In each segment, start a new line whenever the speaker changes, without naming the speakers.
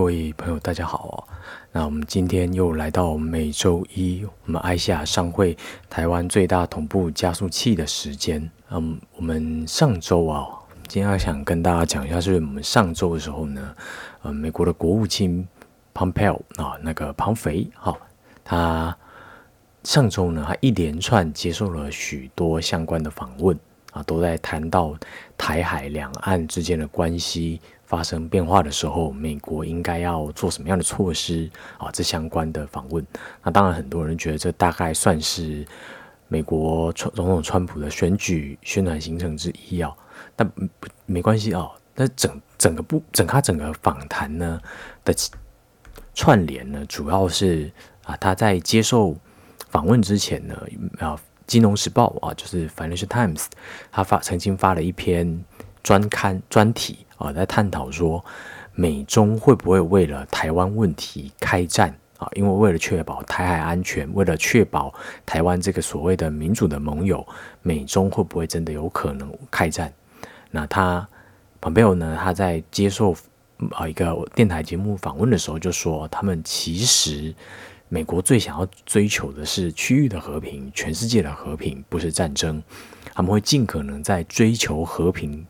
各位朋友，大家好哦。那我们今天又来到每周一，我们爱夏商会台湾最大同步加速器的时间。嗯，我们上周啊，今天想跟大家讲一下，是我们上周的时候呢，呃，美国的国务卿 Pompeo 啊，那个庞肥，好，他上周呢，他一连串接受了许多相关的访问啊，都在谈到台海两岸之间的关系。发生变化的时候，美国应该要做什么样的措施啊？这相关的访问，那当然很多人觉得这大概算是美国川总统川普的选举宣传行程之一啊。但没关系啊，那整整个不整他整个访谈呢的串联呢，主要是啊他在接受访问之前呢，啊《金融时报》啊，就是 Financial Times，他发曾经发了一篇专刊专题。啊，在探讨说美中会不会为了台湾问题开战啊？因为为了确保台海安全，为了确保台湾这个所谓的民主的盟友，美中会不会真的有可能开战？那他蓬佩奥呢？他在接受啊一个电台节目访问的时候就说，他们其实美国最想要追求的是区域的和平，全世界的和平，不是战争。他们会尽可能在追求和平。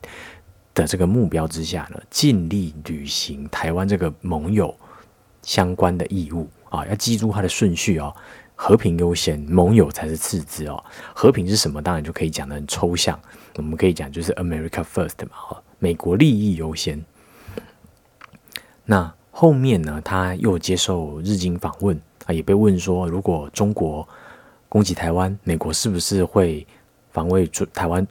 的这个目标之下呢，尽力履行台湾这个盟友相关的义务啊，要记住它的顺序哦，和平优先，盟友才是次之哦。和平是什么？当然就可以讲的很抽象，我们可以讲就是 America First 嘛，哈，美国利益优先。那后面呢，他又接受日经访问啊，也被问说，如果中国攻击台湾，美国是不是会防卫住台湾？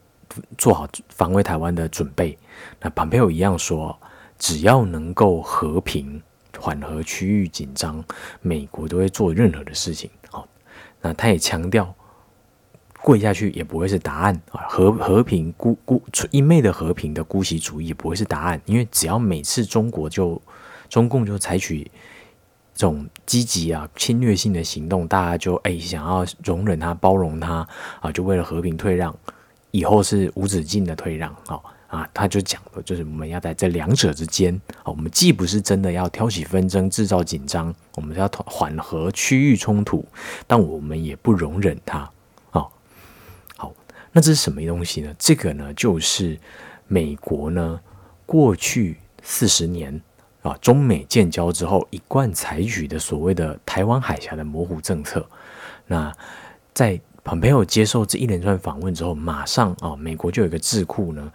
做好防卫台湾的准备。那蓬佩奥一样说，只要能够和平缓和区域紧张，美国都会做任何的事情。好，那他也强调，跪下去也不会是答案啊。和和平孤孤一昧的和平的姑息主义也不会是答案，因为只要每次中国就中共就采取这种积极啊侵略性的行动，大家就哎想要容忍他包容他啊，就为了和平退让。以后是无止境的退让，哦啊，他就讲了，就是我们要在这两者之间，啊，我们既不是真的要挑起纷争、制造紧张，我们要缓和区域冲突，但我们也不容忍它，啊，好，那这是什么东西呢？这个呢，就是美国呢过去四十年中美建交之后一贯采取的所谓的台湾海峡的模糊政策，那在。蓬佩奥接受这一连串访问之后，马上啊，美国就有一个智库呢，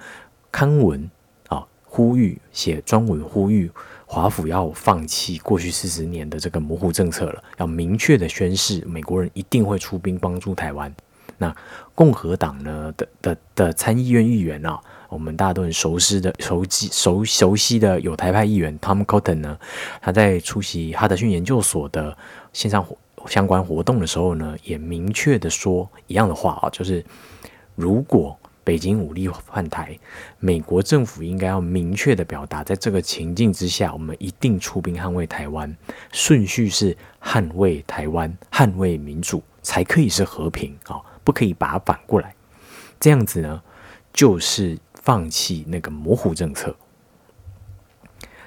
刊文啊，呼吁写专文呼吁华府要放弃过去四十年的这个模糊政策了，要明确的宣示美国人一定会出兵帮助台湾。那共和党呢的的的参议院议员啊，我们大家都很熟悉的熟悉熟熟悉的有台派议员 Tom Cotton 呢，他在出席哈德逊研究所的线上活相关活动的时候呢，也明确的说一样的话啊，就是如果北京武力换台，美国政府应该要明确的表达，在这个情境之下，我们一定出兵捍卫台湾，顺序是捍卫台湾、捍卫民主，才可以是和平啊，不可以把它反过来，这样子呢，就是放弃那个模糊政策。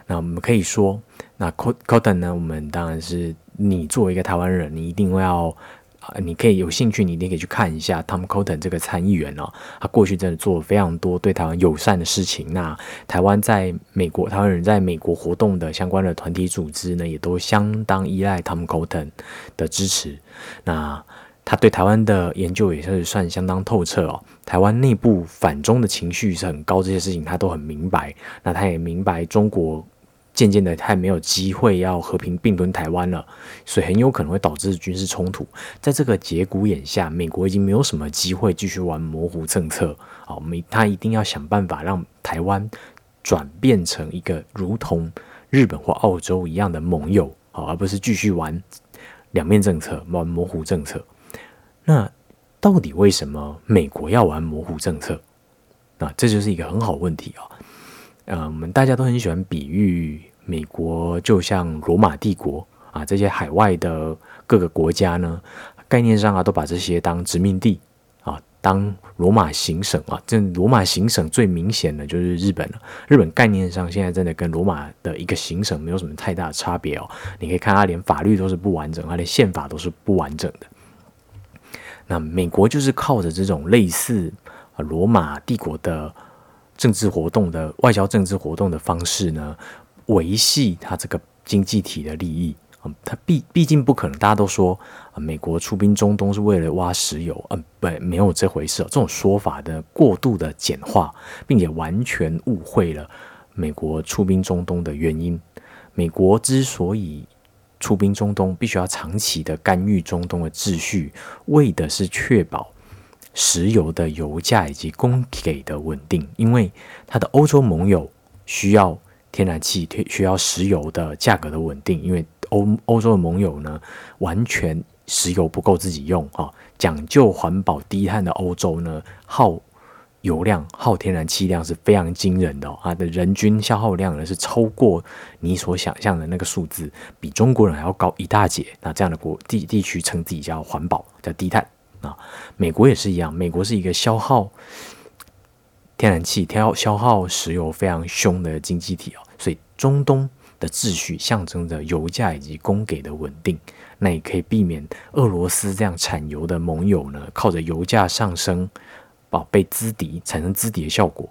那我们可以说，那 Cotton 呢，我们当然是。你作为一个台湾人，你一定要啊，你可以有兴趣，你一定可以去看一下 Tom Cotton 这个参议员哦，他过去真的做了非常多对台湾友善的事情。那台湾在美国，台湾人在美国活动的相关的团体组织呢，也都相当依赖 Tom Cotton 的支持。那他对台湾的研究也是算相当透彻哦。台湾内部反中的情绪是很高，这些事情他都很明白。那他也明白中国。渐渐的，太没有机会要和平并吞台湾了，所以很有可能会导致军事冲突。在这个节骨眼下，美国已经没有什么机会继续玩模糊政策啊！我们他一定要想办法让台湾转变成一个如同日本或澳洲一样的盟友啊，而不是继续玩两面政策、玩模糊政策。那到底为什么美国要玩模糊政策？那这就是一个很好问题啊！呃，我们大家都很喜欢比喻美国就像罗马帝国啊，这些海外的各个国家呢，概念上啊，都把这些当殖民地啊，当罗马行省啊，这罗马行省最明显的就是日本了。日本概念上现在真的跟罗马的一个行省没有什么太大的差别哦。你可以看它连法律都是不完整，它连宪法都是不完整的。那美国就是靠着这种类似罗马帝国的政治活动的外交政治活动的方式呢，维系它这个经济体的利益。嗯它毕毕竟不可能，大家都说啊，美国出兵中东是为了挖石油，嗯，不，没有这回事。这种说法的过度的简化，并且完全误会了美国出兵中东的原因。美国之所以出兵中东，必须要长期的干预中东的秩序，为的是确保石油的油价以及供给的稳定。因为它的欧洲盟友需要天然气，需要石油的价格的稳定，因为。欧欧洲的盟友呢，完全石油不够自己用啊，讲究环保低碳的欧洲呢，耗油量、耗天然气量是非常惊人的啊，的人均消耗量呢是超过你所想象的那个数字，比中国人还要高一大截。那这样的国地地区称自己叫环保、叫低碳啊。美国也是一样，美国是一个消耗天然气、消消耗石油非常凶的经济体哦，所以中东。的秩序象征着油价以及供给的稳定，那也可以避免俄罗斯这样产油的盟友呢，靠着油价上升，宝贝资敌，产生资敌的效果。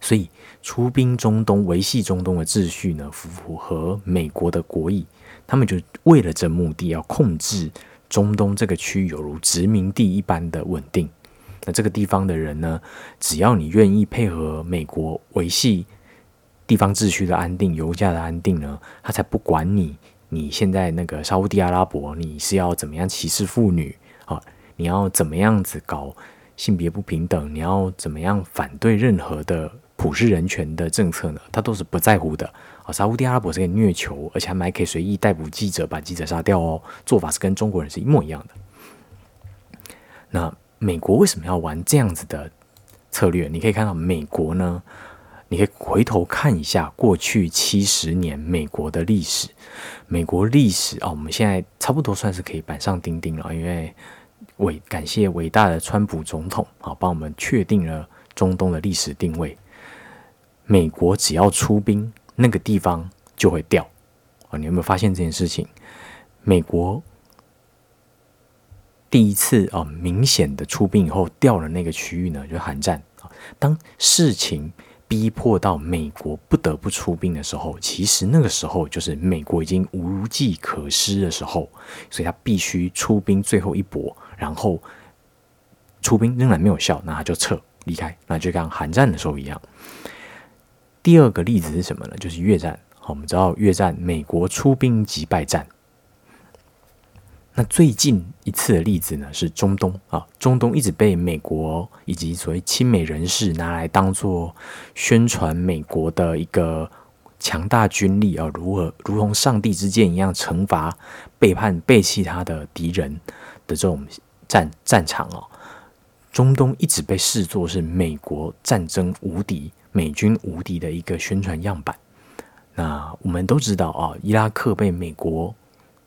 所以出兵中东，维系中东的秩序呢，符合美国的国意。他们就为了这目的，要控制中东这个区域，犹如殖民地一般的稳定。那这个地方的人呢，只要你愿意配合美国维系。地方秩序的安定，油价的安定呢，他才不管你。你现在那个沙地阿拉伯，你是要怎么样歧视妇女啊？你要怎么样子搞性别不平等？你要怎么样反对任何的普世人权的政策呢？他都是不在乎的啊！沙地阿拉伯是个虐囚，而且还可以随意逮捕记者，把记者杀掉哦。做法是跟中国人是一模一样的。那美国为什么要玩这样子的策略？你可以看到，美国呢。你可以回头看一下过去七十年美国的历史，美国历史啊，我们现在差不多算是可以板上钉钉了，因为伟感谢伟大的川普总统啊，帮我们确定了中东的历史定位。美国只要出兵，那个地方就会掉啊！你有没有发现这件事情？美国第一次啊明显的出兵以后掉了那个区域呢，就是韩战，当事情。逼迫到美国不得不出兵的时候，其实那个时候就是美国已经无计可施的时候，所以他必须出兵最后一搏，然后出兵仍然没有效，那他就撤离开，那就像韩战的时候一样。第二个例子是什么呢？就是越战。好，我们知道越战，美国出兵击败战。那最近一次的例子呢，是中东啊，中东一直被美国以及所谓亲美人士拿来当做宣传美国的一个强大军力啊，如何如同上帝之剑一样惩罚背叛背弃他的敌人的这种战战场哦。中东一直被视作是美国战争无敌、美军无敌的一个宣传样板。那我们都知道啊，伊拉克被美国。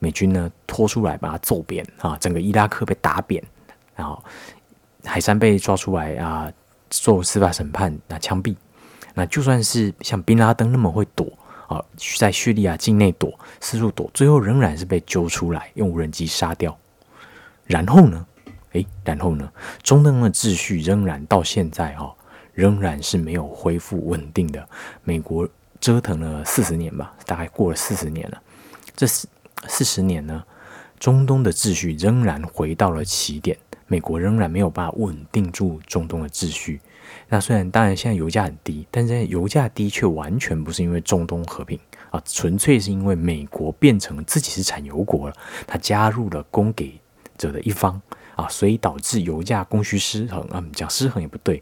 美军呢拖出来把他揍扁啊，整个伊拉克被打扁，然后海山被抓出来啊，做司法审判，那枪毙。那就算是像宾拉登那么会躲啊，在叙利亚境内躲，四处躲，最后仍然是被揪出来，用无人机杀掉。然后呢？诶，然后呢？中东的秩序仍然到现在哈，仍然是没有恢复稳定的。美国折腾了四十年吧，大概过了四十年了，这四。四十年呢，中东的秩序仍然回到了起点，美国仍然没有办法稳定住中东的秩序。那虽然当然现在油价很低，但是油价低却完全不是因为中东和平啊，纯粹是因为美国变成自己是产油国了，它加入了供给者的一方啊，所以导致油价供需失衡啊，讲失衡也不对，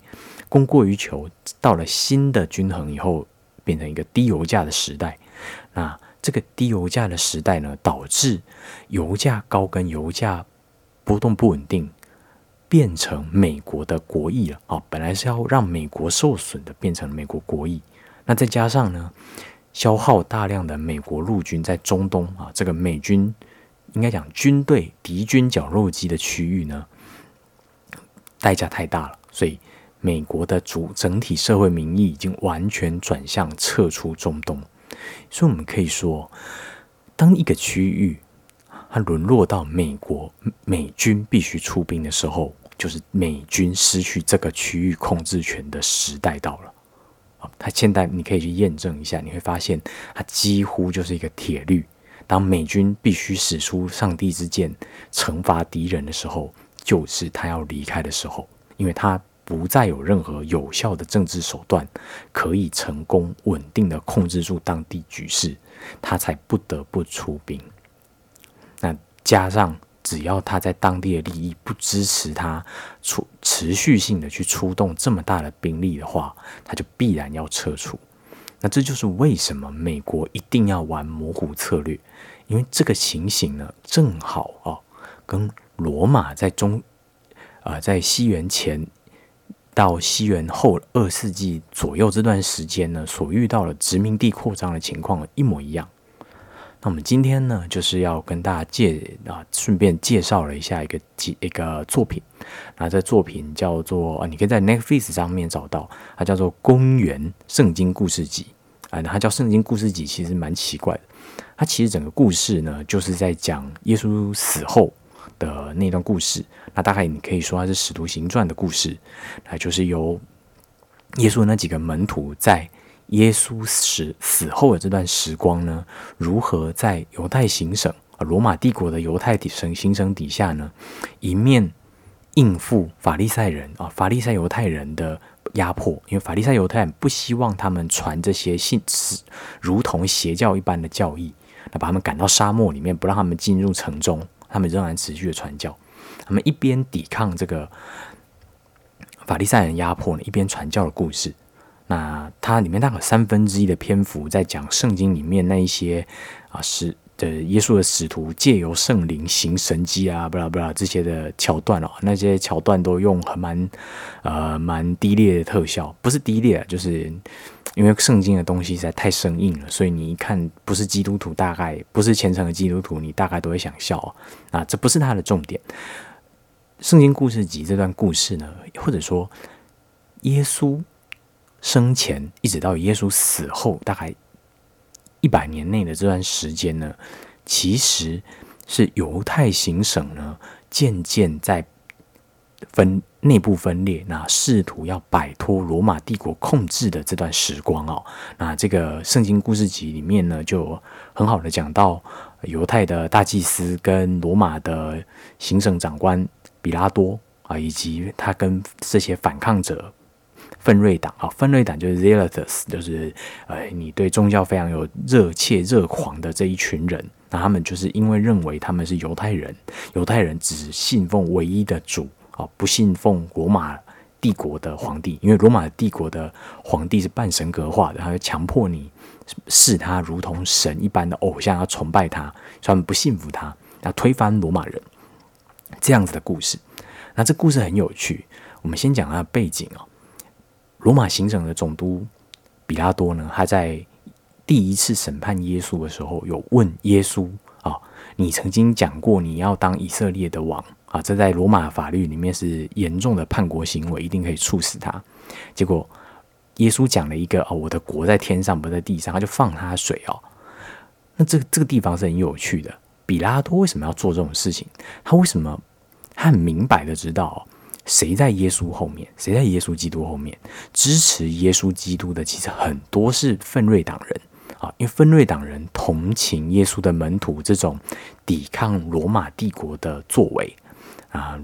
供过于求，到了新的均衡以后，变成一个低油价的时代，那。这个低油价的时代呢，导致油价高跟油价波动不稳定，变成美国的国益了啊！本来是要让美国受损的，变成美国国益。那再加上呢，消耗大量的美国陆军在中东啊，这个美军应该讲军队敌军绞肉机的区域呢，代价太大了，所以美国的主整体社会民意已经完全转向撤出中东。所以，我们可以说，当一个区域它沦落到美国美军必须出兵的时候，就是美军失去这个区域控制权的时代到了。啊，它现在你可以去验证一下，你会发现它几乎就是一个铁律。当美军必须使出上帝之剑惩罚敌人的时候，就是他要离开的时候，因为他不再有任何有效的政治手段可以成功稳定的控制住当地局势，他才不得不出兵。那加上。只要他在当地的利益不支持他出持续性的去出动这么大的兵力的话，他就必然要撤出。这就是为什么美国一定要玩模糊策略，因为这个情形呢，正好啊，跟罗马在中啊在西元前到西元后二世纪左右这段时间呢，所遇到的殖民地扩张的情况一模一样。那我们今天呢，就是要跟大家介啊，顺便介绍了一下一个几一个作品。那这作品叫做啊，你可以在 Netflix 上面找到，它叫做《公元圣经故事集》啊。它叫《圣经故事集》，其实蛮奇怪的。它其实整个故事呢，就是在讲耶稣死后的那段故事。那大概你可以说它是《使徒行传》的故事，那就是由耶稣那几个门徒在。耶稣死死后的这段时光呢，如何在犹太行省啊，罗马帝国的犹太底省行省底下呢，一面应付法利赛人啊，法利赛犹太人的压迫，因为法利赛犹太人不希望他们传这些信使，如同邪教一般的教义，那把他们赶到沙漠里面，不让他们进入城中，他们仍然持续的传教，他们一边抵抗这个法利赛人压迫呢，一边传教的故事。那它里面大概三分之一的篇幅在讲圣经里面那一些啊使的耶稣的使徒借由圣灵行神迹啊，不啦不啦这些的桥段哦，那些桥段都用很蛮呃蛮低劣的特效，不是低劣，就是因为圣经的东西实在太生硬了，所以你一看不是基督徒，大概不是虔诚的基督徒，你大概都会想笑啊。这不是它的重点。圣经故事集这段故事呢，或者说耶稣。生前一直到耶稣死后，大概一百年内的这段时间呢，其实是犹太行省呢渐渐在分内部分裂，那试图要摆脱罗马帝国控制的这段时光哦。那这个圣经故事集里面呢，就很好的讲到犹太的大祭司跟罗马的行省长官比拉多啊，以及他跟这些反抗者。分瑞党啊，分瑞党就是 Zealots，就是呃，你对宗教非常有热切热狂的这一群人。那他们就是因为认为他们是犹太人，犹太人只信奉唯一的主啊，不信奉罗马帝国的皇帝，因为罗马帝国的皇帝是半神格化的，他会强迫你视他如同神一般的偶像，要崇拜他，所以他们不信服他，要推翻罗马人这样子的故事。那这故事很有趣，我们先讲它的背景哦。罗马行省的总督比拉多呢，他在第一次审判耶稣的时候，有问耶稣啊：“你曾经讲过你要当以色列的王啊？这在罗马法律里面是严重的叛国行为，一定可以处死他。”结果耶稣讲了一个：“哦，我的国在天上，不在地上。”他就放他水哦。那这这个地方是很有趣的。比拉多为什么要做这种事情？他为什么他很明白的知道？谁在耶稣后面？谁在耶稣基督后面？支持耶稣基督的其实很多是奋锐党人啊，因为奋锐党人同情耶稣的门徒这种抵抗罗马帝国的作为啊。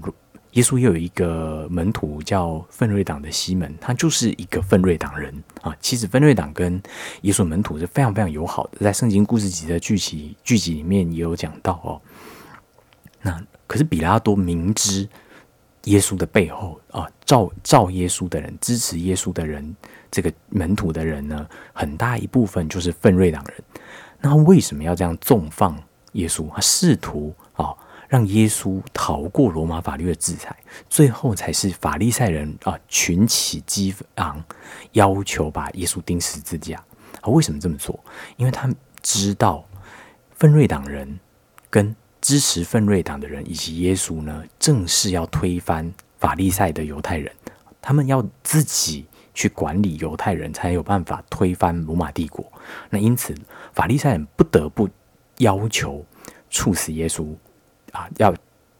耶稣也有一个门徒叫奋锐党的西门，他就是一个奋锐党人啊。其实奋锐党跟耶稣门徒是非常非常友好的，在圣经故事集的剧集剧集里面也有讲到哦。那可是比拉多明知。耶稣的背后啊，照照耶稣的人，支持耶稣的人，这个门徒的人呢，很大一部分就是奋锐党人。那为什么要这样纵放耶稣？他试图啊，让耶稣逃过罗马法律的制裁，最后才是法利赛人啊群起激昂，要求把耶稣钉十字架。啊，为什么这么做？因为他知道奋锐党人跟。支持奋锐党的人以及耶稣呢，正是要推翻法利赛的犹太人，他们要自己去管理犹太人，才有办法推翻罗马帝国。那因此，法利赛人不得不要求处死耶稣啊，要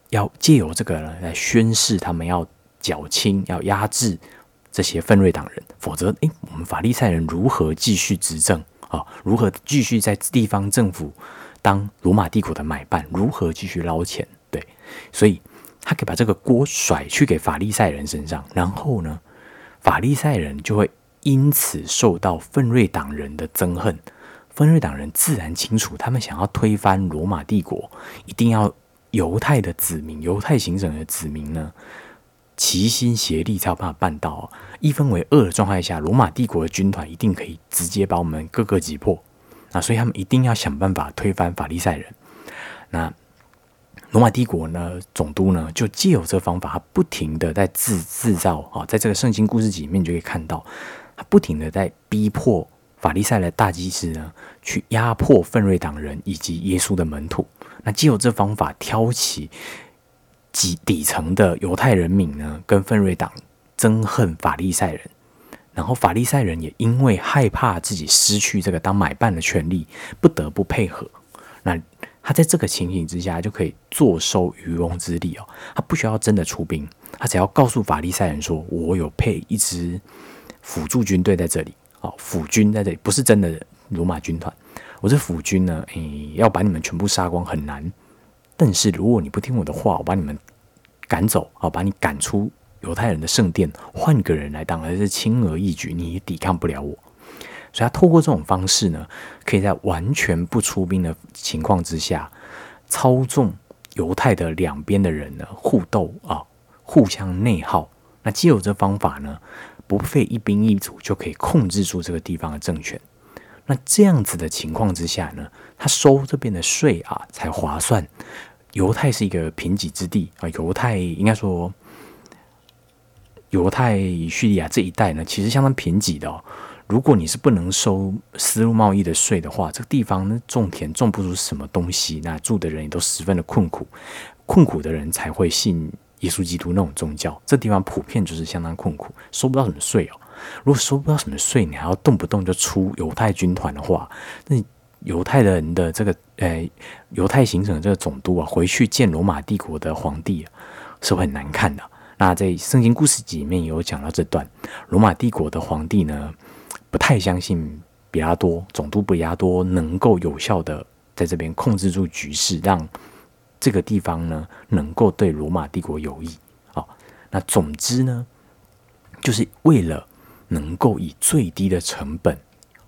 要借由这个来宣誓，他们要剿清、要压制这些分瑞党人，否则，诶，我们法利赛人如何继续执政啊？如何继续在地方政府当罗马帝国的买办？如何继续捞钱？对，所以。他可以把这个锅甩去给法利赛人身上，然后呢，法利赛人就会因此受到奋锐党人的憎恨。奋锐党人自然清楚，他们想要推翻罗马帝国，一定要犹太的子民、犹太行省的子民呢齐心协力才有办法办到。一分为二的状态下，罗马帝国的军团一定可以直接把我们各个击破。那所以他们一定要想办法推翻法利赛人。那。罗马帝国呢，总督呢，就借有这方法，他不停的在制制造啊，在这个圣经故事集里面，你就可以看到，他不停的在逼迫法利赛的大祭司呢，去压迫奋锐党人以及耶稣的门徒。那借有这方法挑起底底层的犹太人民呢，跟奋锐党憎恨法利赛人，然后法利赛人也因为害怕自己失去这个当买办的权利，不得不配合。那他在这个情形之下，就可以坐收渔翁之利哦。他不需要真的出兵，他只要告诉法利赛人说：“我有配一支辅助军队在这里，哦，辅军在这里，不是真的罗马军团。我这辅军呢，诶，要把你们全部杀光很难。但是如果你不听我的话，我把你们赶走，哦，把你赶出犹太人的圣殿，换个人来当，而是轻而易举，你也抵抗不了我。”所以，他透过这种方式呢，可以在完全不出兵的情况之下，操纵犹太的两边的人呢互斗啊，互相内耗。那既有这方法呢，不费一兵一卒就可以控制住这个地方的政权。那这样子的情况之下呢，他收这边的税啊才划算。犹太是一个贫瘠之地啊，犹太应该说，犹太叙利亚这一带呢，其实相当贫瘠的哦。如果你是不能收丝路贸易的税的话，这个地方呢种田种不出什么东西，那住的人也都十分的困苦，困苦的人才会信耶稣基督那种宗教。这地方普遍就是相当困苦，收不到什么税哦。如果收不到什么税，你还要动不动就出犹太军团的话，那犹太人的这个呃犹太行省这个总督啊，回去见罗马帝国的皇帝啊，是会很难看的。那在圣经故事集里面有讲到这段，罗马帝国的皇帝呢。不太相信比拉多总督比拉多能够有效的在这边控制住局势，让这个地方呢能够对罗马帝国有益。好，那总之呢，就是为了能够以最低的成本、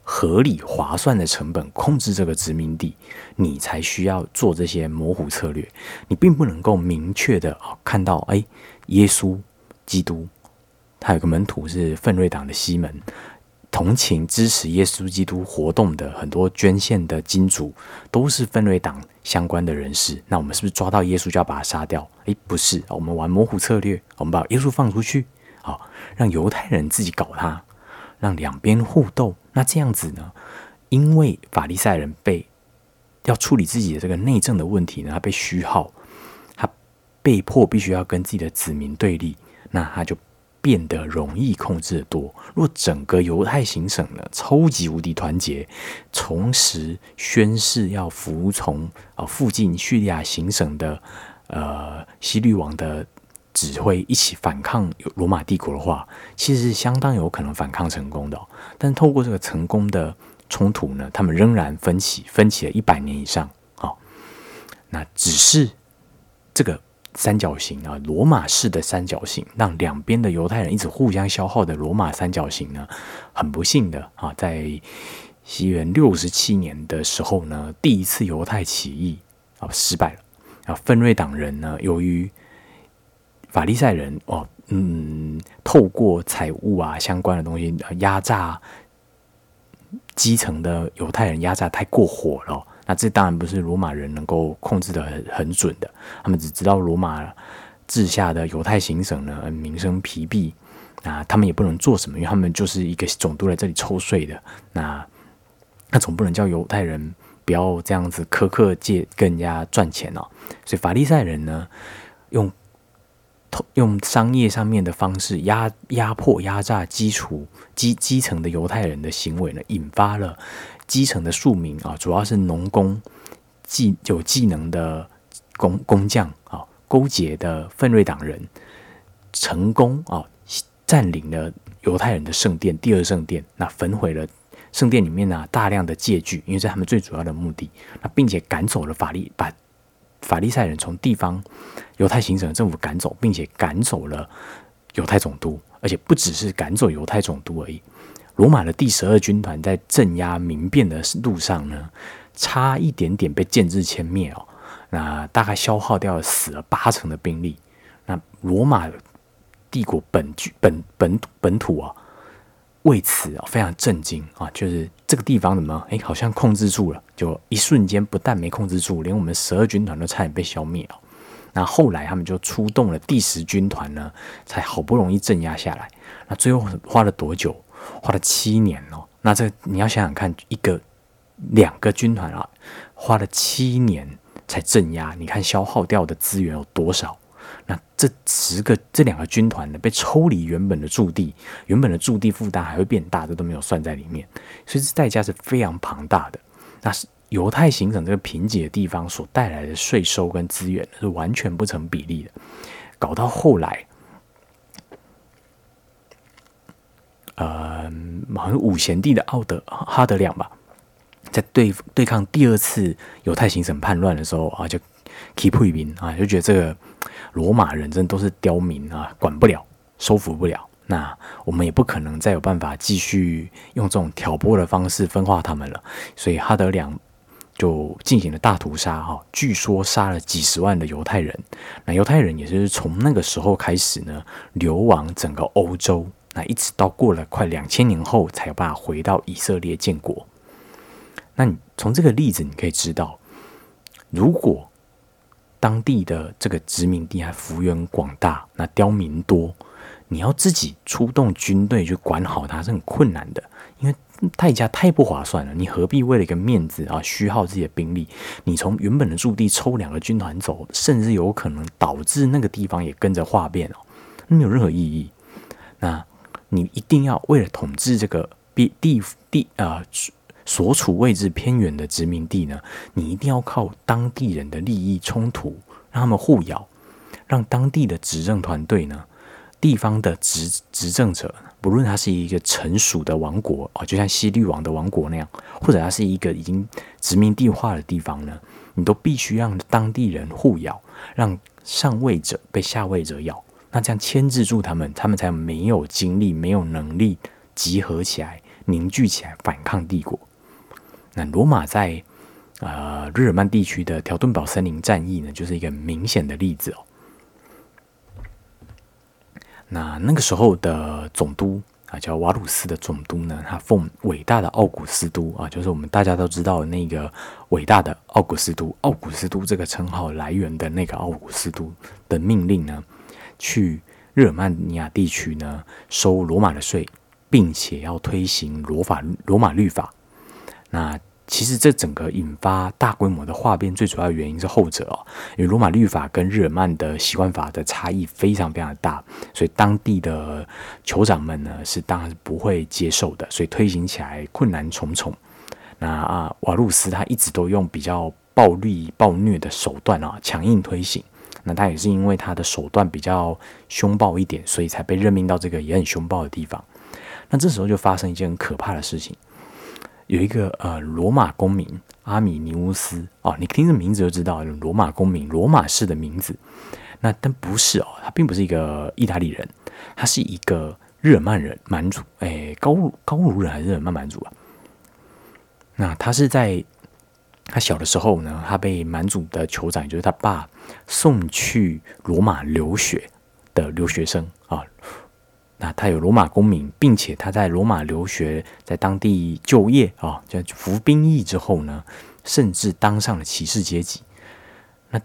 合理划算的成本控制这个殖民地，你才需要做这些模糊策略。你并不能够明确的看到，哎，耶稣基督他有个门徒是奋锐党的西门。同情支持耶稣基督活动的很多捐献的金主，都是分瑞党相关的人士。那我们是不是抓到耶稣就要把他杀掉？诶，不是，我们玩模糊策略，我们把耶稣放出去，好，让犹太人自己搞他，让两边互斗。那这样子呢？因为法利赛人被要处理自己的这个内政的问题呢，他被虚耗，被迫必须要跟自己的子民对立，那他就。变得容易控制的多。若整个犹太行省呢，超级无敌团结，同时宣誓要服从啊附近叙利亚行省的呃西律王的指挥，一起反抗罗马帝国的话，其实是相当有可能反抗成功的。但透过这个成功的冲突呢，他们仍然分歧，分歧了一百年以上。好，那只是这个。三角形啊，罗马式的三角形，让两边的犹太人一直互相消耗的罗马三角形呢，很不幸的啊，在西元六十七年的时候呢，第一次犹太起义啊失败了啊，分瑞党人呢，由于法利赛人哦，嗯，透过财物啊相关的东西压榨基层的犹太人，压榨太过火了。那这当然不是罗马人能够控制的很很准的，他们只知道罗马治下的犹太行省呢民生疲弊，啊，他们也不能做什么，因为他们就是一个总督来这里抽税的，那那总不能叫犹太人不要这样子苛刻借跟人家赚钱哦，所以法利赛人呢用用商业上面的方式压压迫、压榨基础基基层的犹太人的行为呢，引发了基层的庶民啊，主要是农工、技有技能的工工匠啊，勾结的奋锐党人，成功啊占领了犹太人的圣殿，第二圣殿，那焚毁了圣殿里面呢大量的借据，因为这是他们最主要的目的，那并且赶走了法利把。法利赛人从地方犹太行省政府赶走，并且赶走了犹太总督，而且不只是赶走犹太总督而已。罗马的第十二军团在镇压民变的路上呢，差一点点被建制歼灭哦。那大概消耗掉了死了八成的兵力。那罗马帝国本具本本本土啊。为此啊，非常震惊啊！就是这个地方怎么哎，好像控制住了，就一瞬间不但没控制住，连我们十二军团都差点被消灭了。那后来他们就出动了第十军团呢，才好不容易镇压下来。那最后花了多久？花了七年哦。那这你要想想看，一个两个军团啊，花了七年才镇压，你看消耗掉的资源有多少？那这十个、这两个军团呢，被抽离原本的驻地，原本的驻地负担还会变大，这都没有算在里面，所以这代价是非常庞大的。那是犹太行省这个贫瘠的地方所带来的税收跟资源是完全不成比例的，搞到后来，呃，好像五贤帝的奥德哈德良吧，在对对抗第二次犹太行省叛乱的时候啊，就 keep 一民啊，就觉得这个。罗马人真都是刁民啊，管不了，收服不了。那我们也不可能再有办法继续用这种挑拨的方式分化他们了。所以哈德良就进行了大屠杀，哈，据说杀了几十万的犹太人。那犹太人也是从那个时候开始呢，流亡整个欧洲。那一直到过了快两千年后，才有办法回到以色列建国。那你从这个例子，你可以知道，如果当地的这个殖民地还幅员广大，那刁民多，你要自己出动军队去管好它是很困难的，因为代价太不划算了。你何必为了一个面子啊，虚耗自己的兵力？你从原本的驻地抽两个军团走，甚至有可能导致那个地方也跟着化变哦，没有任何意义。那你一定要为了统治这个地地地啊。所处位置偏远的殖民地呢，你一定要靠当地人的利益冲突，让他们互咬，让当地的执政团队呢，地方的执执政者，不论他是一个成熟的王国啊，就像西律王的王国那样，或者他是一个已经殖民地化的地方呢，你都必须让当地人互咬，让上位者被下位者咬，那这样牵制住他们，他们才没有精力、没有能力集合起来、凝聚起来反抗帝国。那罗马在呃日耳曼地区的条顿堡森林战役呢，就是一个明显的例子哦。那那个时候的总督啊，叫瓦鲁斯的总督呢，他奉伟大的奥古斯都啊，就是我们大家都知道那个伟大的奥古斯都，奥古斯都这个称号来源的那个奥古斯都的命令呢，去日耳曼尼亚地区呢收罗马的税，并且要推行罗法罗马律法。那其实这整个引发大规模的化变，最主要原因是后者哦，因为罗马律法跟日耳曼的习惯法的差异非常非常大，所以当地的酋长们呢是当然是不会接受的，所以推行起来困难重重。那啊，瓦路斯他一直都用比较暴力暴虐的手段啊，强硬推行。那他也是因为他的手段比较凶暴一点，所以才被任命到这个也很凶暴的地方。那这时候就发生一件很可怕的事情。有一个呃罗马公民阿米尼乌斯哦，你听这名字就知道罗马公民罗马式的名字。那但不是哦，他并不是一个意大利人，他是一个日耳曼人蛮族，哎高高卢人还是日耳曼蛮族啊？那他是在他小的时候呢，他被蛮族的酋长，就是他爸送去罗马留学的留学生啊。那他有罗马公民，并且他在罗马留学，在当地就业啊，就服兵役之后呢，甚至当上了骑士阶级。那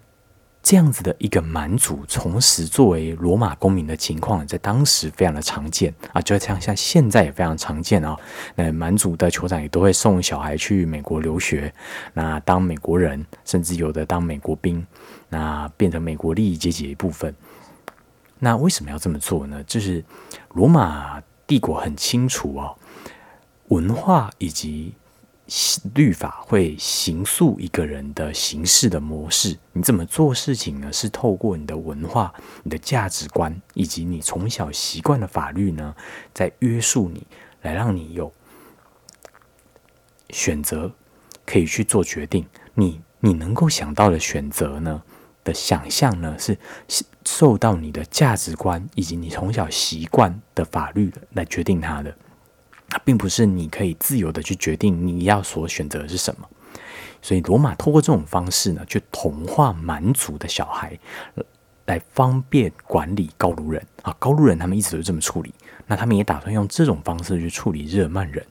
这样子的一个蛮族，同时作为罗马公民的情况，在当时非常的常见啊，就像像现在也非常常见啊。那蛮族的酋长也都会送小孩去美国留学，那当美国人，甚至有的当美国兵，那变成美国利益阶级的一部分。那为什么要这么做呢？就是罗马帝国很清楚哦，文化以及律法会形塑一个人的行事的模式。你怎么做事情呢？是透过你的文化、你的价值观以及你从小习惯的法律呢，在约束你，来让你有选择，可以去做决定。你你能够想到的选择呢？的想象呢，是受到你的价值观以及你从小习惯的法律来决定它的，它并不是你可以自由的去决定你要所选择的是什么。所以罗马通过这种方式呢，去同化蛮族的小孩，来方便管理高卢人啊。高卢人他们一直都这么处理，那他们也打算用这种方式去处理日耳曼人。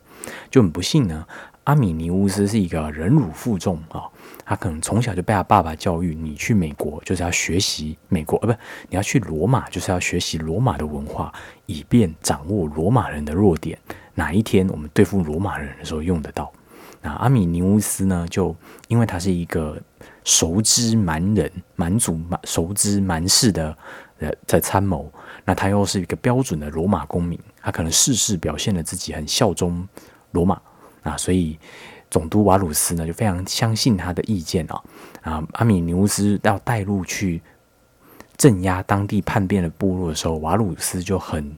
就很不幸呢，阿米尼乌斯是一个忍辱负重啊。他可能从小就被他爸爸教育，你去美国就是要学习美国，呃，不，你要去罗马就是要学习罗马的文化，以便掌握罗马人的弱点，哪一天我们对付罗马人的时候用得到。那阿米尼乌斯呢，就因为他是一个熟知蛮人、蛮族、蛮熟知蛮氏的呃在参谋，那他又是一个标准的罗马公民，他可能事事表现了自己很效忠罗马啊，所以。总督瓦鲁斯呢，就非常相信他的意见啊啊！阿米尼乌斯要带路去镇压当地叛变的部落的时候，瓦鲁斯就很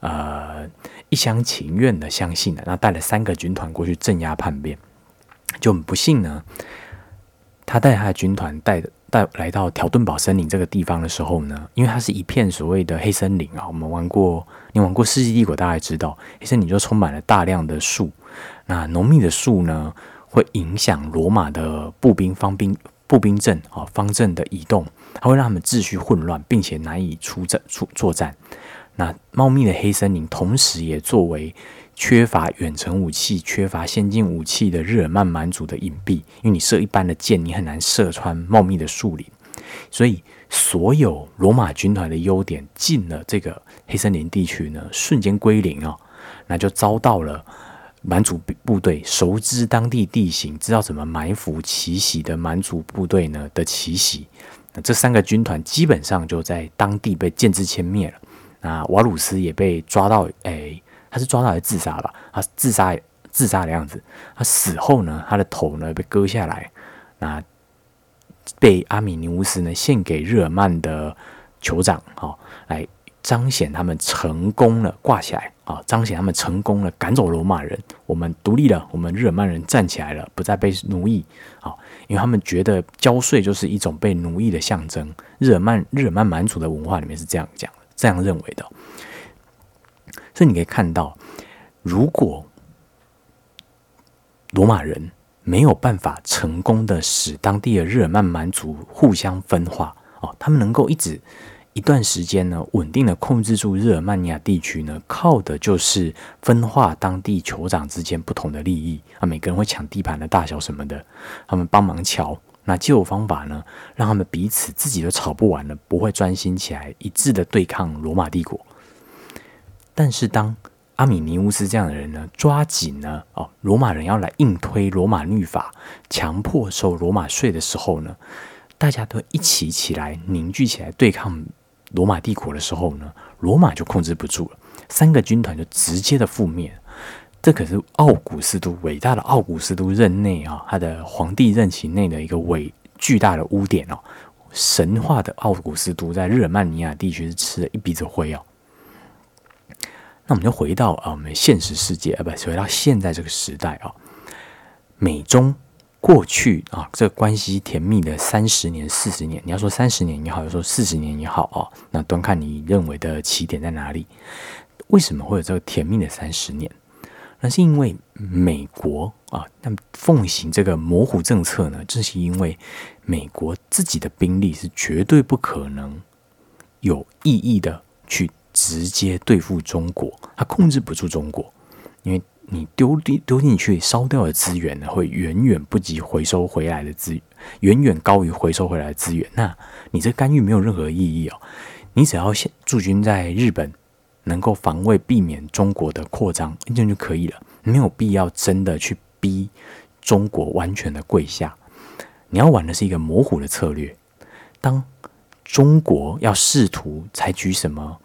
呃一厢情愿的相信了，然后带了三个军团过去镇压叛变。就很不幸呢，他带他的军团带带来到条顿堡森林这个地方的时候呢，因为它是一片所谓的黑森林啊，我们玩过你玩过《世纪帝国》，大概知道黑森林就充满了大量的树。那浓密的树呢，会影响罗马的步兵方兵步兵阵啊方阵的移动，它会让他们秩序混乱，并且难以出战出作战。那茂密的黑森林，同时也作为缺乏远程武器、缺乏先进武器的日耳曼蛮族的隐蔽，因为你射一般的箭，你很难射穿茂密的树林。所以，所有罗马军团的优点进了这个黑森林地区呢，瞬间归零啊，那就遭到了。蛮族部队熟知当地地形，知道怎么埋伏奇袭的蛮族部队呢的奇袭，那这三个军团基本上就在当地被剑支歼灭了。那瓦鲁斯也被抓到，哎，他是抓到还是自杀吧？他自杀自杀的样子。他死后呢，他的头呢被割下来，那被阿米尼乌斯呢献给日耳曼的酋长，好来。彰显他们成功了，挂起来啊！彰显他们成功了，赶走罗马人，我们独立了，我们日耳曼人站起来了，不再被奴役啊！因为他们觉得交税就是一种被奴役的象征。日耳曼日耳曼蛮族的文化里面是这样讲，这样认为的。所以你可以看到，如果罗马人没有办法成功的使当地的日耳曼蛮族互相分化哦，他们能够一直。一段时间呢，稳定的控制住日耳曼尼亚地区呢，靠的就是分化当地酋长之间不同的利益啊，每个人会抢地盘的大小什么的，他们帮忙瞧。那就有方法呢，让他们彼此自己都吵不完了，不会专心起来一致的对抗罗马帝国。但是当阿米尼乌斯这样的人呢，抓紧呢，哦，罗马人要来硬推罗马律法，强迫收罗马税的时候呢，大家都一起起来凝聚起来对抗。罗马帝国的时候呢，罗马就控制不住了，三个军团就直接的覆灭。这可是奥古斯都伟大的奥古斯都任内啊，他的皇帝任期内的一个伟巨大的污点哦。神话的奥古斯都在日耳曼尼亚地区是吃了一鼻子灰哦。那我们就回到啊，我们现实世界啊，不，回到现在这个时代啊，美中。过去啊，这关系甜蜜的三十年、四十年，你要说三十年也好，要说四十年也好啊，那端看你认为的起点在哪里。为什么会有这个甜蜜的三十年？那是因为美国啊，那么奉行这个模糊政策呢，正是因为美国自己的兵力是绝对不可能有意义的去直接对付中国，他控制不住中国，因为。你丢丢丢进去烧掉的资源呢，会远远不及回收回来的资，远远高于回收回来的资源。那你这干预没有任何意义哦。你只要先驻军在日本，能够防卫避免中国的扩张，这样就可以了。没有必要真的去逼中国完全的跪下。你要玩的是一个模糊的策略。当中国要试图采取什么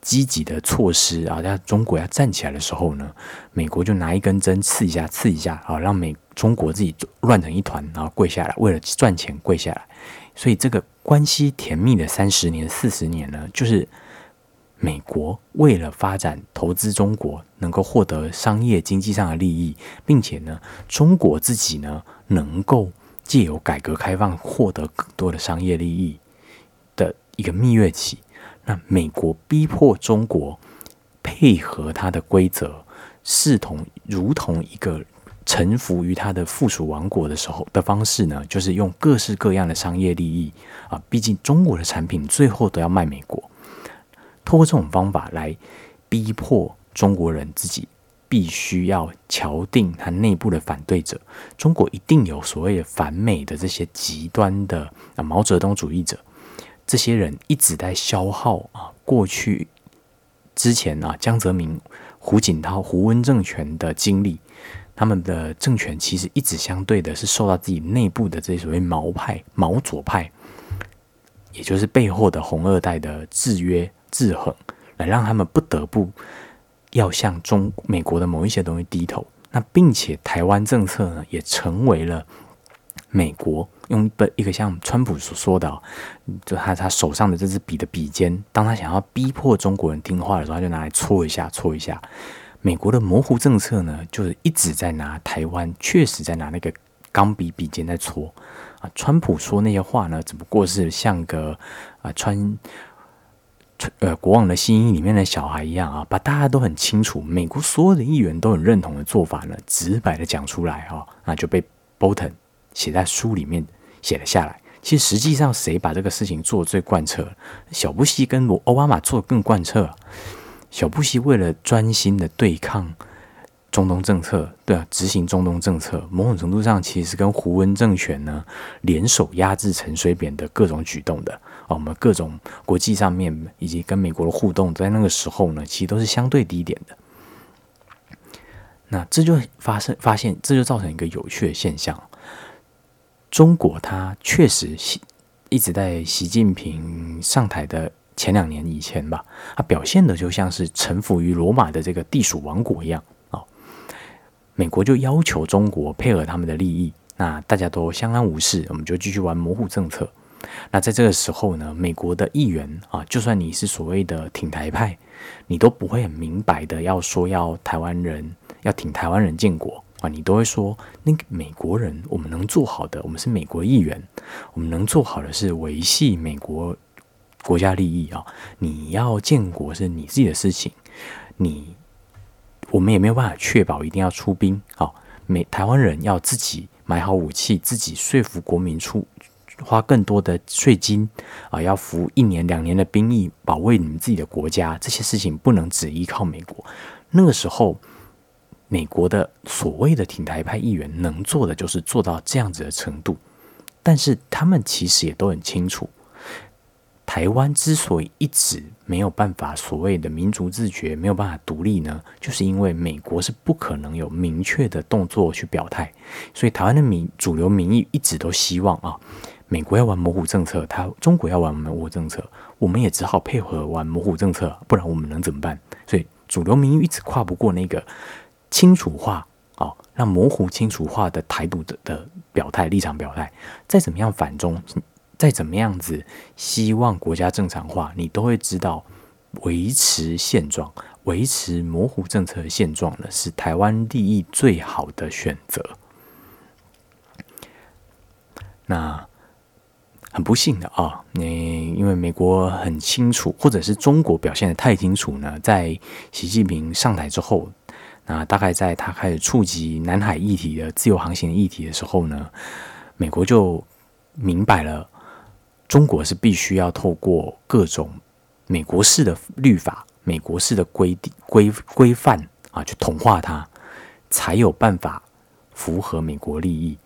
积极的措施啊，让中国要站起来的时候呢，美国就拿一根针刺一下，刺一下啊，让美中国自己乱成一团，然后跪下来，为了赚钱跪下来。所以这个关系甜蜜的三十年、四十年呢，就是美国为了发展投资中国，能够获得商业经济上的利益，并且呢，中国自己呢能够借由改革开放获得更多的商业利益的一个蜜月期。那美国逼迫中国配合它的规则，视同如同一个。臣服于他的附属王国的时候的方式呢，就是用各式各样的商业利益啊，毕竟中国的产品最后都要卖美国。通过这种方法来逼迫中国人自己，必须要敲定他内部的反对者。中国一定有所谓的反美的这些极端的啊毛泽东主义者，这些人一直在消耗啊过去之前啊江泽民、胡锦涛、胡温政权的精力。他们的政权其实一直相对的是受到自己内部的这所谓毛派、毛左派，也就是背后的红二代的制约、制衡，来让他们不得不要向中美国的某一些东西低头。那并且台湾政策呢，也成为了美国用一一个像川普所说的，就他他手上的这支笔的笔尖，当他想要逼迫中国人听话的时候，他就拿来搓一下、搓一下。美国的模糊政策呢，就是一直在拿台湾，确实在拿那个钢笔笔尖在搓啊。川普说那些话呢，只不过是像个啊穿穿呃国王的新衣里面的小孩一样啊，把大家都很清楚，美国所有的议员都很认同的做法呢，直白的讲出来啊，那就被 Bolton 写在书里面写了下来。其实实际上谁把这个事情做最贯彻？小布希跟罗奥巴马做的更贯彻。小布希为了专心的对抗中东政策，对啊，执行中东政策，某种程度上其实跟胡温政权呢联手压制陈水扁的各种举动的啊，我们各种国际上面以及跟美国的互动，在那个时候呢，其实都是相对低点的。那这就发生发现，这就造成一个有趣的现象：中国它确实一直在习近平上台的。前两年以前吧，它表现的就像是臣服于罗马的这个地属王国一样啊。美国就要求中国配合他们的利益，那大家都相安无事，我们就继续玩模糊政策。那在这个时候呢，美国的议员啊，就算你是所谓的挺台派，你都不会很明白的要说要台湾人要挺台湾人建国啊，你都会说那个美国人，我们能做好的，我们是美国议员，我们能做好的是维系美国。国家利益啊，你要建国是你自己的事情，你我们也没有办法确保一定要出兵啊。美台湾人要自己买好武器，自己说服国民出花更多的税金啊，要服一年两年的兵役，保卫你们自己的国家。这些事情不能只依靠美国。那个时候，美国的所谓的挺台派议员能做的就是做到这样子的程度，但是他们其实也都很清楚。台湾之所以一直没有办法所谓的民族自觉，没有办法独立呢，就是因为美国是不可能有明确的动作去表态，所以台湾的民主流民意一直都希望啊，美国要玩模糊政策，他中国要玩模糊政策，我们也只好配合玩模糊政策，不然我们能怎么办？所以主流民意一直跨不过那个清楚化啊，让模糊清楚化的台独的的表态立场表态，再怎么样反中。再怎么样子，希望国家正常化，你都会知道，维持现状、维持模糊政策的现状呢，是台湾利益最好的选择。那很不幸的啊，你因为美国很清楚，或者是中国表现的太清楚呢，在习近平上台之后，那大概在他开始触及南海议题的自由航行议题的时候呢，美国就明白了。中国是必须要透过各种美国式的律法、美国式的规定、规规范啊，去同化它，才有办法符合美国利益。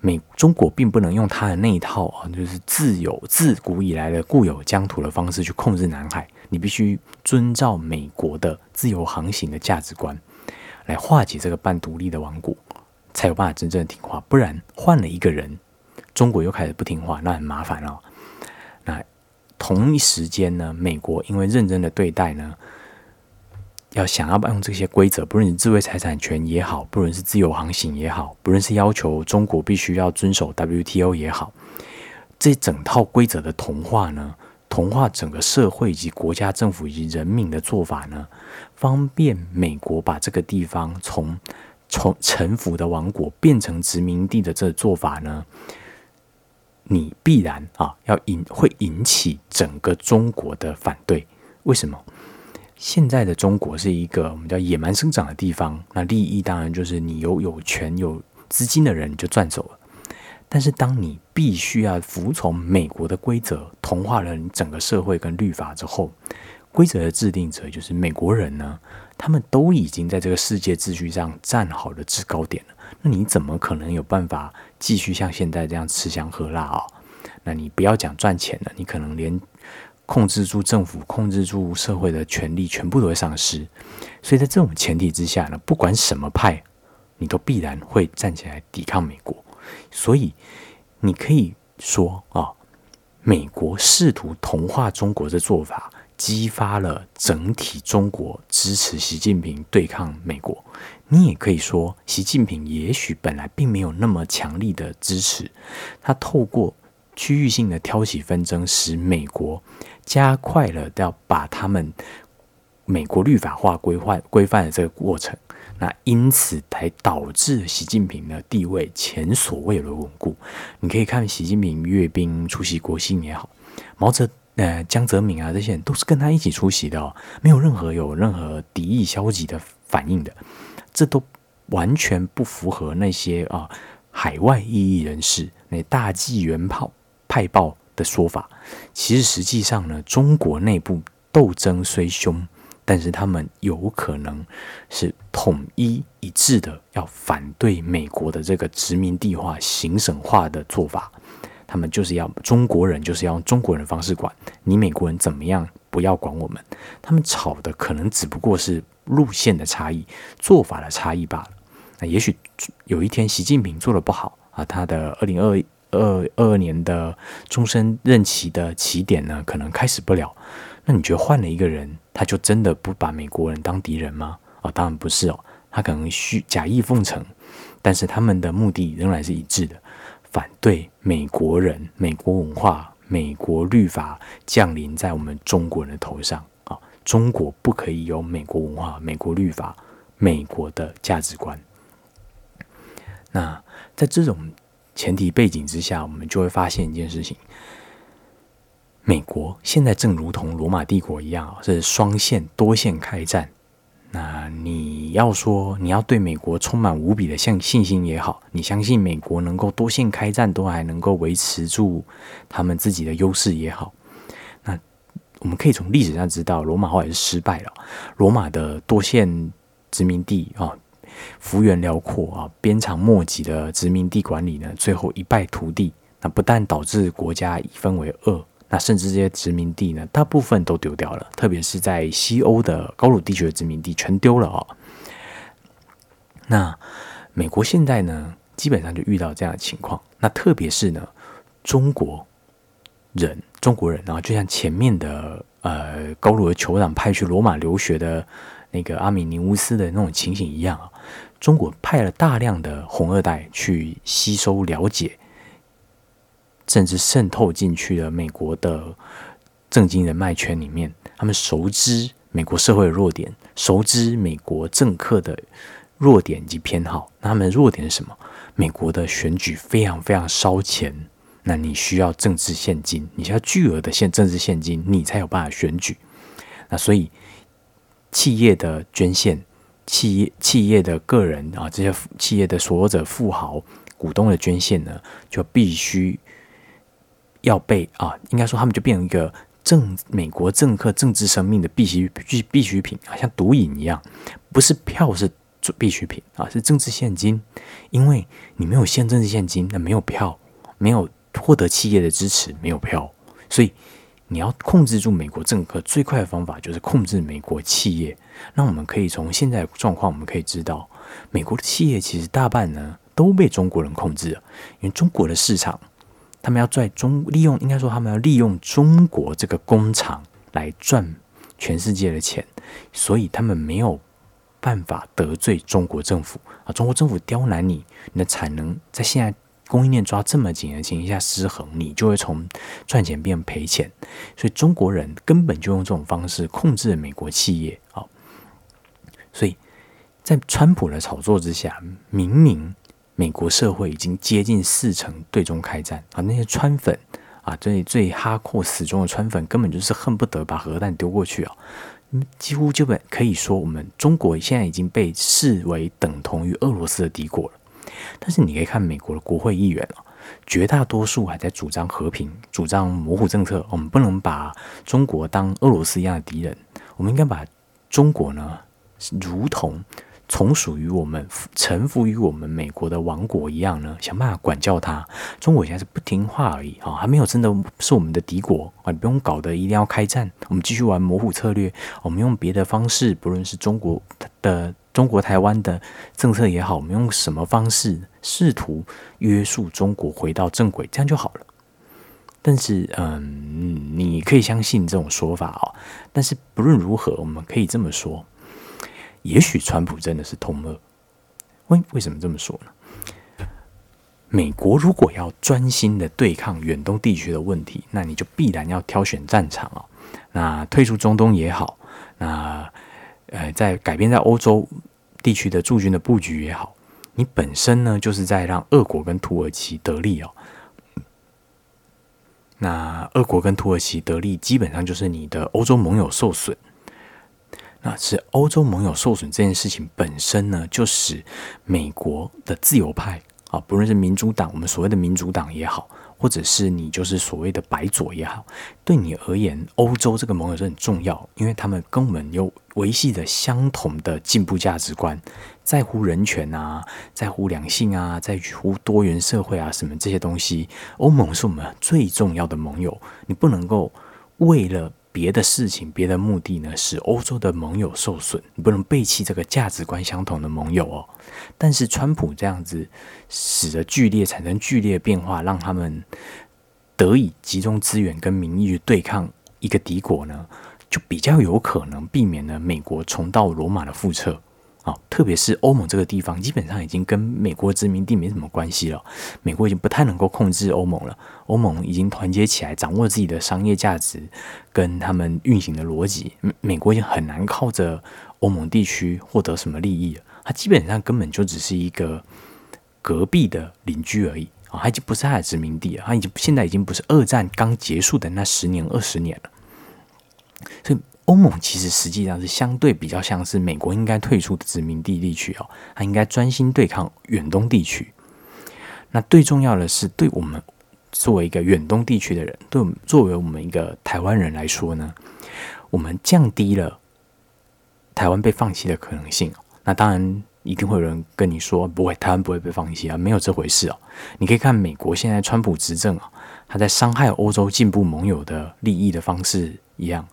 美中国并不能用它的那一套啊，就是自有自古以来的固有疆土的方式去控制南海。你必须遵照美国的自由航行的价值观，来化解这个半独立的王国，才有办法真正的听话。不然换了一个人，中国又开始不听话，那很麻烦哦。那同一时间呢，美国因为认真的对待呢，要想要用这些规则，不论是智慧财产权也好，不论是自由航行也好，不论是要求中国必须要遵守 WTO 也好，这整套规则的同化呢，同化整个社会以及国家政府以及人民的做法呢，方便美国把这个地方从从臣服的王国变成殖民地的这做法呢。你必然啊要引会引起整个中国的反对，为什么？现在的中国是一个我们叫野蛮生长的地方，那利益当然就是你有有权有资金的人就赚走了。但是当你必须要服从美国的规则，同化了你整个社会跟律法之后，规则的制定者就是美国人呢，他们都已经在这个世界秩序上站好了制高点了。那你怎么可能有办法继续像现在这样吃香喝辣啊？那你不要讲赚钱了，你可能连控制住政府、控制住社会的权利全部都会丧失。所以在这种前提之下呢，不管什么派，你都必然会站起来抵抗美国。所以你可以说啊，美国试图同化中国的做法。激发了整体中国支持习近平对抗美国。你也可以说，习近平也许本来并没有那么强力的支持，他透过区域性的挑起纷争，使美国加快了要把他们美国律法化规范规范的这个过程。那因此才导致习近平的地位前所未有的稳固。你可以看习近平阅兵出席国庆也好，毛泽。呃，江泽民啊，这些人都是跟他一起出席的，没有任何有任何敌意、消极的反应的，这都完全不符合那些啊海外异议人士那大纪元炮派报的说法。其实实际上呢，中国内部斗争虽凶，但是他们有可能是统一一致的，要反对美国的这个殖民地化、行省化的做法。他们就是要中国人，就是要用中国人的方式管你美国人怎么样，不要管我们。他们吵的可能只不过是路线的差异、做法的差异罢了。那也许有一天习近平做的不好啊，他的二零二二二二年的终身任期的起点呢，可能开始不了。那你觉得换了一个人，他就真的不把美国人当敌人吗？啊，当然不是哦，他可能虚假意奉承，但是他们的目的仍然是一致的。反对美国人、美国文化、美国律法降临在我们中国人的头上啊！中国不可以有美国文化、美国律法、美国的价值观。那在这种前提背景之下，我们就会发现一件事情：美国现在正如同罗马帝国一样，是双线、多线开战。那你要说你要对美国充满无比的信信心也好，你相信美国能够多线开战都还能够维持住他们自己的优势也好，那我们可以从历史上知道，罗马后来是失败了。罗马的多线殖民地啊，幅员辽阔啊，鞭长莫及的殖民地管理呢，最后一败涂地。那不但导致国家一分为二。那甚至这些殖民地呢，大部分都丢掉了，特别是在西欧的高卢地区的殖民地全丢了哦。那美国现在呢，基本上就遇到这样的情况。那特别是呢，中国人，中国人啊，就像前面的呃高卢的酋长派去罗马留学的那个阿米尼乌斯的那种情形一样啊，中国派了大量的红二代去吸收了解。甚至渗透进去了美国的政经人脉圈里面，他们熟知美国社会的弱点，熟知美国政客的弱点及偏好。那他们的弱点是什么？美国的选举非常非常烧钱，那你需要政治现金，你需要巨额的现政治现金，你才有办法选举。那所以企业的捐献，企业企业的个人啊，这些企业的所有者、富豪、股东的捐献呢，就必须。要被啊，应该说他们就变成一个政美国政客政治生命的必需必必需品啊，像毒瘾一样，不是票是必需品啊，是政治现金。因为你没有现政治现金，那没有票，没有获得企业的支持，没有票，所以你要控制住美国政客最快的方法就是控制美国企业。那我们可以从现在的状况，我们可以知道，美国的企业其实大半呢都被中国人控制了，因为中国的市场。他们要在中利用，应该说他们要利用中国这个工厂来赚全世界的钱，所以他们没有办法得罪中国政府啊。中国政府刁难你，你的产能在现在供应链抓这么紧的情况下失衡，你就会从赚钱变赔钱。所以中国人根本就用这种方式控制美国企业啊。所以在川普的炒作之下，明明。美国社会已经接近四成对中开战啊！那些川粉啊，最最哈阔死忠的川粉，根本就是恨不得把核弹丢过去啊！几乎基本可以说，我们中国现在已经被视为等同于俄罗斯的敌国了。但是你可以看美国的国会议员啊，绝大多数还在主张和平，主张模糊政策。我们不能把中国当俄罗斯一样的敌人，我们应该把中国呢，如同。从属于我们、臣服于我们美国的王国一样呢，想办法管教他。中国现在是不听话而已啊，还没有真的是我们的敌国啊！你不用搞得一定要开战，我们继续玩模糊策略，我们用别的方式，不论是中国的中国台湾的政策也好，我们用什么方式试图约束中国回到正轨，这样就好了。但是，嗯，你可以相信这种说法哦。但是不论如何，我们可以这么说。也许川普真的是通俄，为为什么这么说呢？美国如果要专心的对抗远东地区的问题，那你就必然要挑选战场啊。那退出中东也好，那呃，在改变在欧洲地区的驻军的布局也好，你本身呢就是在让俄国跟土耳其得利哦。那俄国跟土耳其得利，基本上就是你的欧洲盟友受损。那是欧洲盟友受损这件事情本身呢，就使美国的自由派啊，不论是民主党，我们所谓的民主党也好，或者是你就是所谓的白左也好，对你而言，欧洲这个盟友是很重要，因为他们跟我们有维系着相同的进步价值观，在乎人权啊，在乎两性啊，在乎多元社会啊，什么这些东西，欧盟是我们最重要的盟友，你不能够为了。别的事情、别的目的呢，使欧洲的盟友受损，你不能背弃这个价值观相同的盟友哦。但是川普这样子，使得剧烈产生剧烈变化，让他们得以集中资源跟民意去对抗一个敌国呢，就比较有可能避免了美国重蹈罗马的覆辙。啊，特别是欧盟这个地方，基本上已经跟美国殖民地没什么关系了。美国已经不太能够控制欧盟了。欧盟已经团结起来，掌握自己的商业价值跟他们运行的逻辑。美美国已经很难靠着欧盟地区获得什么利益了。它基本上根本就只是一个隔壁的邻居而已啊，它已经不是它的殖民地了。它已经现在已经不是二战刚结束的那十年、二十年了。所以。欧盟其实实际上是相对比较像是美国应该退出的殖民地地区哦，它应该专心对抗远东地区。那最重要的是，对我们作为一个远东地区的人，对我们作为我们一个台湾人来说呢，我们降低了台湾被放弃的可能性。那当然一定会有人跟你说，不会，台湾不会被放弃啊，没有这回事哦。你可以看美国现在川普执政啊，他在伤害欧洲进步盟友的利益的方式一样。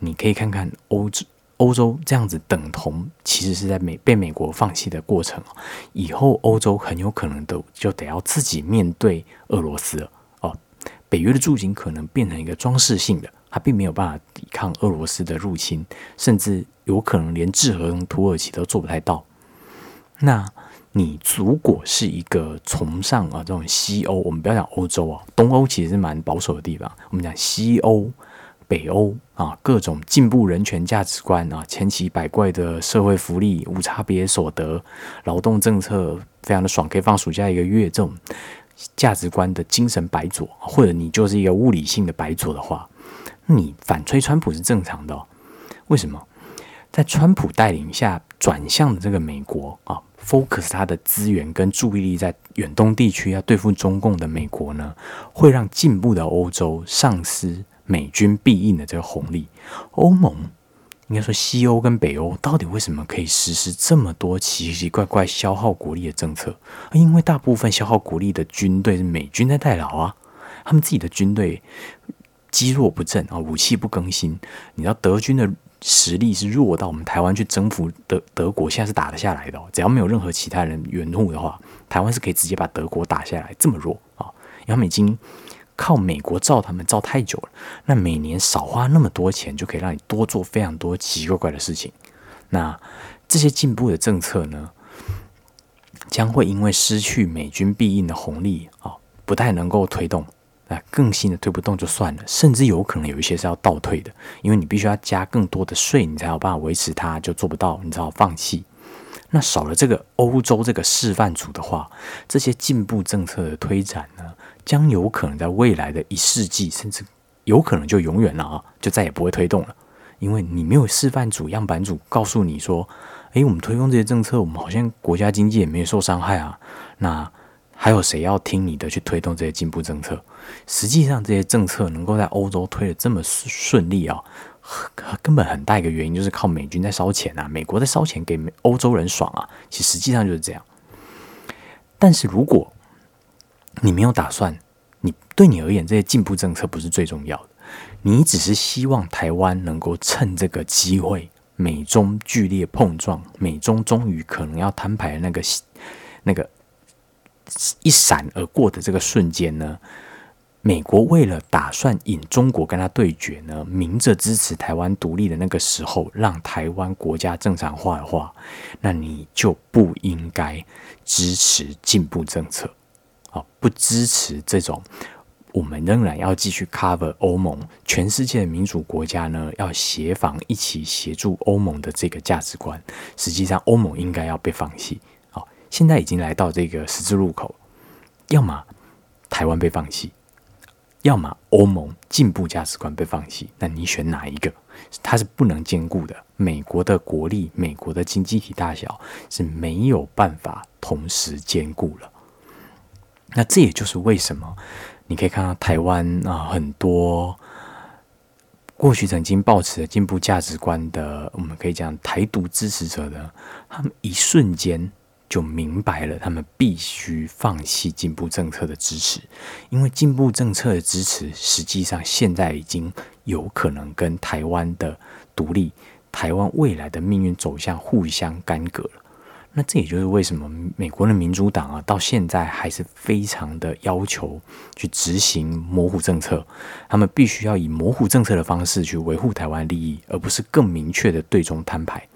你可以看看欧洲，欧洲这样子等同，其实是在美被美国放弃的过程以后欧洲很有可能都就得要自己面对俄罗斯了哦。北约的驻军可能变成一个装饰性的，它并没有办法抵抗俄罗斯的入侵，甚至有可能连制衡土耳其都做不太到。那你如果是一个崇尚啊这种西欧，我们不要讲欧洲啊，东欧其实是蛮保守的地方，我们讲西欧。北欧啊，各种进步人权价值观啊，千奇百怪的社会福利、无差别所得、劳动政策，非常的爽，可以放暑假一个月。这种价值观的精神白左，或者你就是一个物理性的白左的话，你反吹川普是正常的。为什么？在川普带领下转向的这个美国啊，focus 他的资源跟注意力在远东地区要对付中共的美国呢，会让进步的欧洲丧失。美军必应的这个红利，欧盟应该说西欧跟北欧到底为什么可以实施这么多奇奇怪怪消耗国力的政策？因为大部分消耗国力的军队是美军在代劳啊，他们自己的军队积弱不振啊，武器不更新。你知道德军的实力是弱到我们台湾去征服德德国，现在是打得下来的哦。只要没有任何其他人援护的话，台湾是可以直接把德国打下来，这么弱啊。
他们已经靠美国造他们造太久了，那每年少花那么多钱，就可以让你多做非常多奇奇怪怪的事情。那这些进步的政策呢，将会因为失去美军必应的红利啊，不太能够推动。啊，更新的推不动就算了，甚至有可能有一些是要倒退的，因为你必须要加更多的税，你才有办法维持它，就做不到，你只好放弃。那少了这个欧洲这个示范组的话，这些进步政策的推展呢，将有可能在未来的一世纪，甚至有可能就永远了啊，就再也不会推动了，因为你没有示范组、样板组告诉你说，诶，我们推动这些政策，我们好像国家经济也没有受伤害啊，那。还有谁要听你的去推动这些进步政策？实际上，这些政策能够在欧洲推的这么顺利啊，根本很大一个原因就是靠美军在烧钱啊，美国在烧钱给欧洲人爽啊。其实实际上就是这样。但是如果你没有打算，你对你而言这些进步政策不是最重要的，你只是希望台湾能够趁这个机会，美中剧烈碰撞，美中终于可能要摊牌的那个那个。一闪而过的这个瞬间呢，美国为了打算引中国跟他对决呢，明着支持台湾独立的那个时候，让台湾国家正常化的话，那你就不应该支持进步政策，啊，不支持这种我们仍然要继续 cover 欧盟，全世界的民主国家呢要协防一起协助欧盟的这个价值观，实际上欧盟应该要被放弃。好现在已经来到这个十字路口，要么台湾被放弃，要么欧盟进步价值观被放弃。那你选哪一个？它是不能兼顾的。美国的国力、美国的经济体大小是没有办法同时兼顾了。那这也就是为什么你可以看到台湾啊，很多过去曾经抱持的进步价值观的，我们可以讲台独支持者的，他们一瞬间。就明白了，他们必须放弃进步政策的支持，因为进步政策的支持，实际上现在已经有可能跟台湾的独立、台湾未来的命运走向互相干戈了。那这也就是为什么美国的民主党啊，到现在还是非常的要求去执行模糊政策，他们必须要以模糊政策的方式去维护台湾利益，而不是更明确的对中摊牌。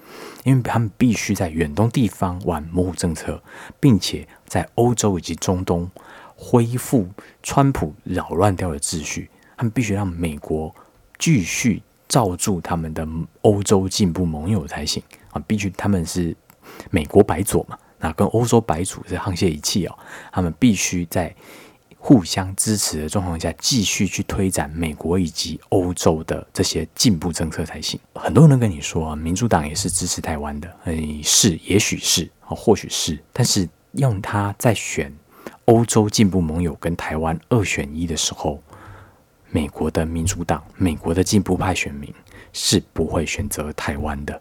因为他们必须在远东地方玩模糊政策，并且在欧洲以及中东恢复川普扰乱掉的秩序。他们必须让美国继续罩住他们的欧洲进步盟友才行啊！必须他们是美国白左嘛，那跟欧洲白左是沆瀣一气哦。他们必须在。互相支持的状况下，继续去推展美国以及欧洲的这些进步政策才行。很多人跟你说，民主党也是支持台湾的，诶，是，也许是，啊，或许是，但是用他在选欧洲进步盟友跟台湾二选一的时候，美国的民主党、美国的进步派选民是不会选择台湾的。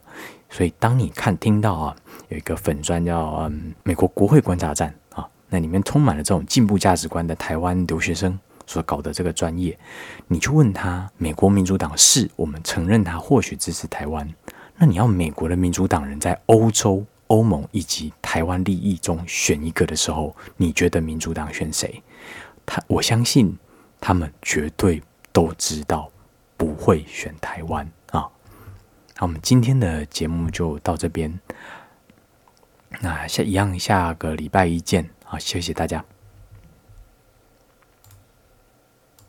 所以，当你看听到啊，有一个粉砖叫嗯美国国会观察站。啊那里面充满了这种进步价值观的台湾留学生所搞的这个专业，你去问他，美国民主党是我们承认他或许支持台湾，那你要美国的民主党人在欧洲、欧盟以及台湾利益中选一个的时候，你觉得民主党选谁？他我相信他们绝对都知道不会选台湾啊。那我们今天的节目就到这边，那下一样下个礼拜一见。好，谢谢大家。